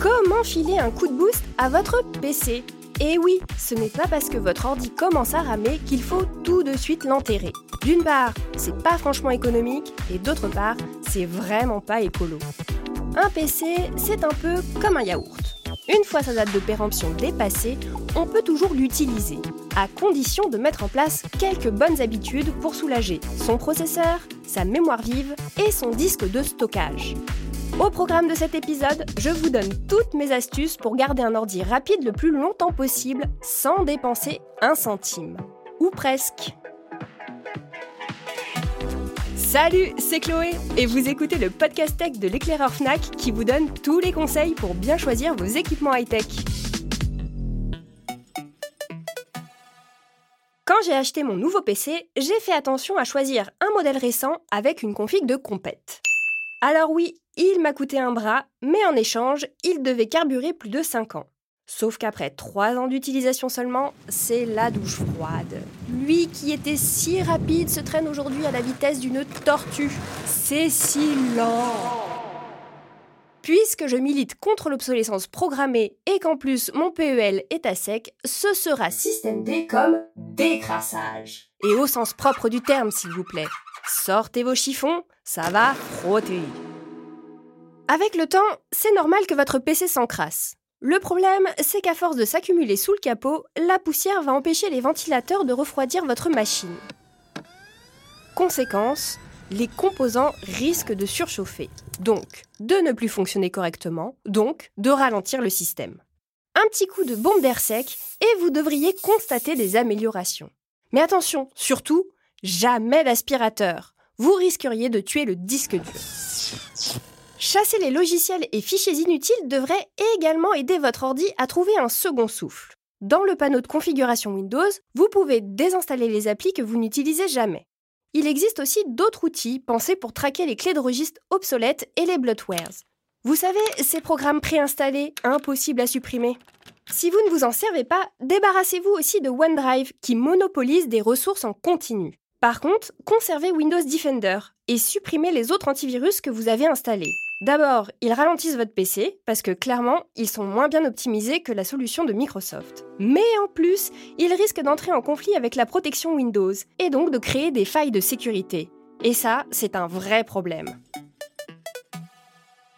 Comment filer un coup de boost à votre PC Et eh oui, ce n'est pas parce que votre ordi commence à ramer qu'il faut tout de suite l'enterrer. D'une part, c'est pas franchement économique, et d'autre part, c'est vraiment pas écolo. Un PC, c'est un peu comme un yaourt. Une fois sa date de péremption dépassée, on peut toujours l'utiliser, à condition de mettre en place quelques bonnes habitudes pour soulager son processeur, sa mémoire vive et son disque de stockage. Au programme de cet épisode, je vous donne toutes mes astuces pour garder un ordi rapide le plus longtemps possible sans dépenser un centime. Ou presque. Salut, c'est Chloé et vous écoutez le podcast tech de l'éclaireur Fnac qui vous donne tous les conseils pour bien choisir vos équipements high-tech. Quand j'ai acheté mon nouveau PC, j'ai fait attention à choisir un modèle récent avec une config de compète. Alors oui, il m'a coûté un bras, mais en échange, il devait carburer plus de 5 ans. Sauf qu'après 3 ans d'utilisation seulement, c'est la douche froide. Lui qui était si rapide se traîne aujourd'hui à la vitesse d'une tortue. C'est si lent. Puisque je milite contre l'obsolescence programmée et qu'en plus mon PEL est à sec, ce sera système D comme décrassage. Et au sens propre du terme, s'il vous plaît. Sortez vos chiffons, ça va frotter. Avec le temps, c'est normal que votre PC s'encrasse. Le problème, c'est qu'à force de s'accumuler sous le capot, la poussière va empêcher les ventilateurs de refroidir votre machine. Conséquence, les composants risquent de surchauffer, donc de ne plus fonctionner correctement, donc de ralentir le système. Un petit coup de bombe d'air sec et vous devriez constater des améliorations. Mais attention, surtout, jamais d'aspirateur. Vous risqueriez de tuer le disque dur. Chasser les logiciels et fichiers inutiles devrait également aider votre ordi à trouver un second souffle. Dans le panneau de configuration Windows, vous pouvez désinstaller les applis que vous n'utilisez jamais. Il existe aussi d'autres outils pensés pour traquer les clés de registre obsolètes et les bloatwares. Vous savez, ces programmes préinstallés, impossibles à supprimer. Si vous ne vous en servez pas, débarrassez-vous aussi de OneDrive qui monopolise des ressources en continu. Par contre, conservez Windows Defender et supprimez les autres antivirus que vous avez installés. D'abord, ils ralentissent votre PC parce que clairement, ils sont moins bien optimisés que la solution de Microsoft. Mais en plus, ils risquent d'entrer en conflit avec la protection Windows et donc de créer des failles de sécurité. Et ça, c'est un vrai problème.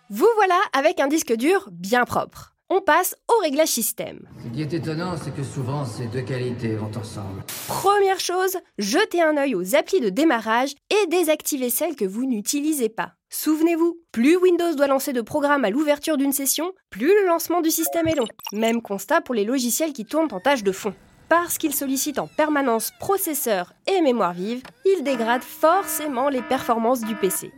Vous voilà avec un disque dur bien propre. On passe au réglage système. Ce qui est étonnant, c'est que souvent ces deux qualités vont ensemble. Première chose, jetez un œil aux applis de démarrage et désactivez celles que vous n'utilisez pas. Souvenez-vous, plus Windows doit lancer de programmes à l'ouverture d'une session, plus le lancement du système est long. Même constat pour les logiciels qui tournent en tâche de fond. Parce qu'ils sollicitent en permanence processeur et mémoire vive, ils dégradent forcément les performances du PC.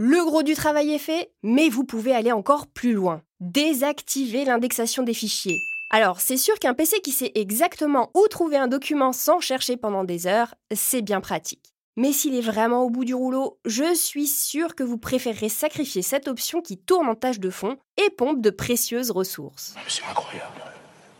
Le gros du travail est fait, mais vous pouvez aller encore plus loin. Désactiver l'indexation des fichiers. Alors, c'est sûr qu'un PC qui sait exactement où trouver un document sans chercher pendant des heures, c'est bien pratique. Mais s'il est vraiment au bout du rouleau, je suis sûre que vous préférerez sacrifier cette option qui tourne en tâche de fond et pompe de précieuses ressources. C'est incroyable.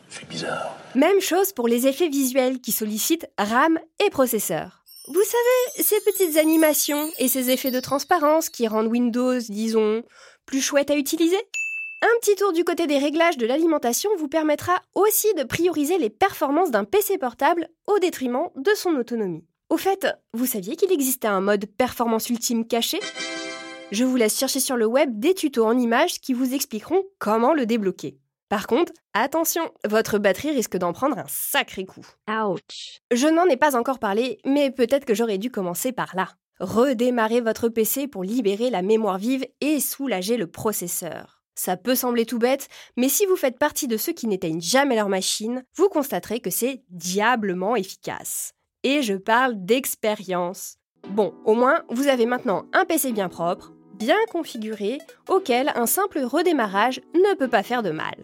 C'est bizarre. Même chose pour les effets visuels qui sollicitent RAM et processeur. Vous savez, ces petites animations et ces effets de transparence qui rendent Windows, disons, plus chouette à utiliser un petit tour du côté des réglages de l'alimentation vous permettra aussi de prioriser les performances d'un PC portable au détriment de son autonomie. Au fait, vous saviez qu'il existait un mode performance ultime caché? Je vous laisse chercher sur le web des tutos en images qui vous expliqueront comment le débloquer. Par contre, attention, votre batterie risque d'en prendre un sacré coup. Ouch. Je n'en ai pas encore parlé, mais peut-être que j'aurais dû commencer par là. Redémarrer votre PC pour libérer la mémoire vive et soulager le processeur. Ça peut sembler tout bête, mais si vous faites partie de ceux qui n'éteignent jamais leur machine, vous constaterez que c'est diablement efficace. Et je parle d'expérience. Bon, au moins, vous avez maintenant un PC bien propre, bien configuré, auquel un simple redémarrage ne peut pas faire de mal.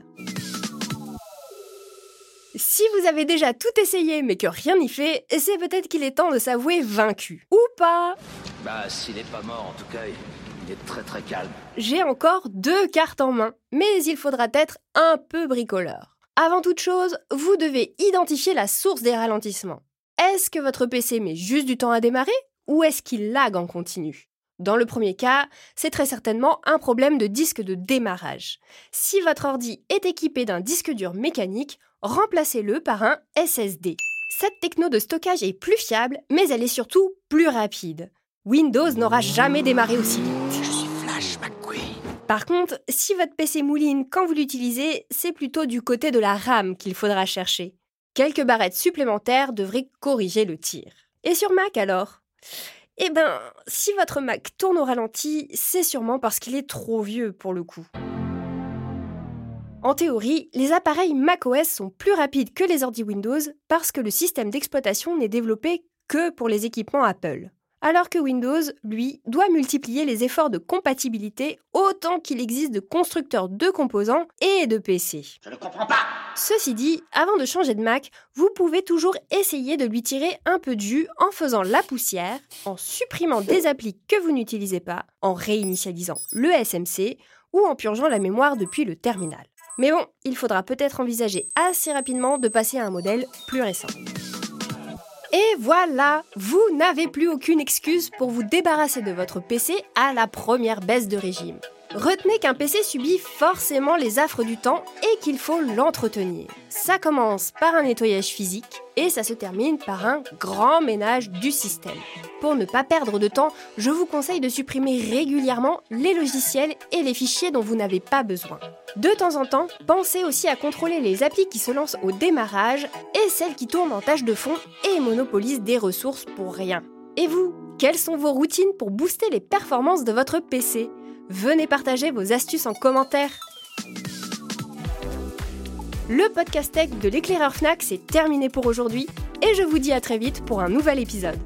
Si vous avez déjà tout essayé mais que rien n'y fait, c'est peut-être qu'il est temps de s'avouer vaincu. Ou pas Bah, s'il n'est pas mort, en tout cas, il est très très calme. J'ai encore deux cartes en main, mais il faudra être un peu bricoleur. Avant toute chose, vous devez identifier la source des ralentissements. Est-ce que votre PC met juste du temps à démarrer ou est-ce qu'il lag en continu? Dans le premier cas, c'est très certainement un problème de disque de démarrage. Si votre ordi est équipé d'un disque dur mécanique, remplacez-le par un SSD. Cette techno de stockage est plus fiable, mais elle est surtout plus rapide. Windows n'aura jamais démarré aussi vite. Je suis Flash McQueen. Par contre, si votre PC mouline quand vous l'utilisez, c'est plutôt du côté de la RAM qu'il faudra chercher. Quelques barrettes supplémentaires devraient corriger le tir. Et sur Mac alors? Eh ben, si votre Mac tourne au ralenti, c'est sûrement parce qu'il est trop vieux pour le coup. En théorie, les appareils macOS sont plus rapides que les ordi Windows parce que le système d'exploitation n'est développé que pour les équipements Apple alors que Windows, lui, doit multiplier les efforts de compatibilité autant qu'il existe de constructeurs de composants et de PC. Je ne comprends pas Ceci dit, avant de changer de Mac, vous pouvez toujours essayer de lui tirer un peu de jus en faisant la poussière, en supprimant des applis que vous n'utilisez pas, en réinitialisant le SMC ou en purgeant la mémoire depuis le terminal. Mais bon, il faudra peut-être envisager assez rapidement de passer à un modèle plus récent. Et voilà, vous n'avez plus aucune excuse pour vous débarrasser de votre PC à la première baisse de régime. Retenez qu'un PC subit forcément les affres du temps et qu'il faut l'entretenir. Ça commence par un nettoyage physique et ça se termine par un grand ménage du système. Pour ne pas perdre de temps, je vous conseille de supprimer régulièrement les logiciels et les fichiers dont vous n'avez pas besoin. De temps en temps, pensez aussi à contrôler les applis qui se lancent au démarrage et celles qui tournent en tâche de fond et monopolisent des ressources pour rien. Et vous, quelles sont vos routines pour booster les performances de votre PC Venez partager vos astuces en commentaire. Le podcast tech de l'éclaireur Fnac, c'est terminé pour aujourd'hui et je vous dis à très vite pour un nouvel épisode.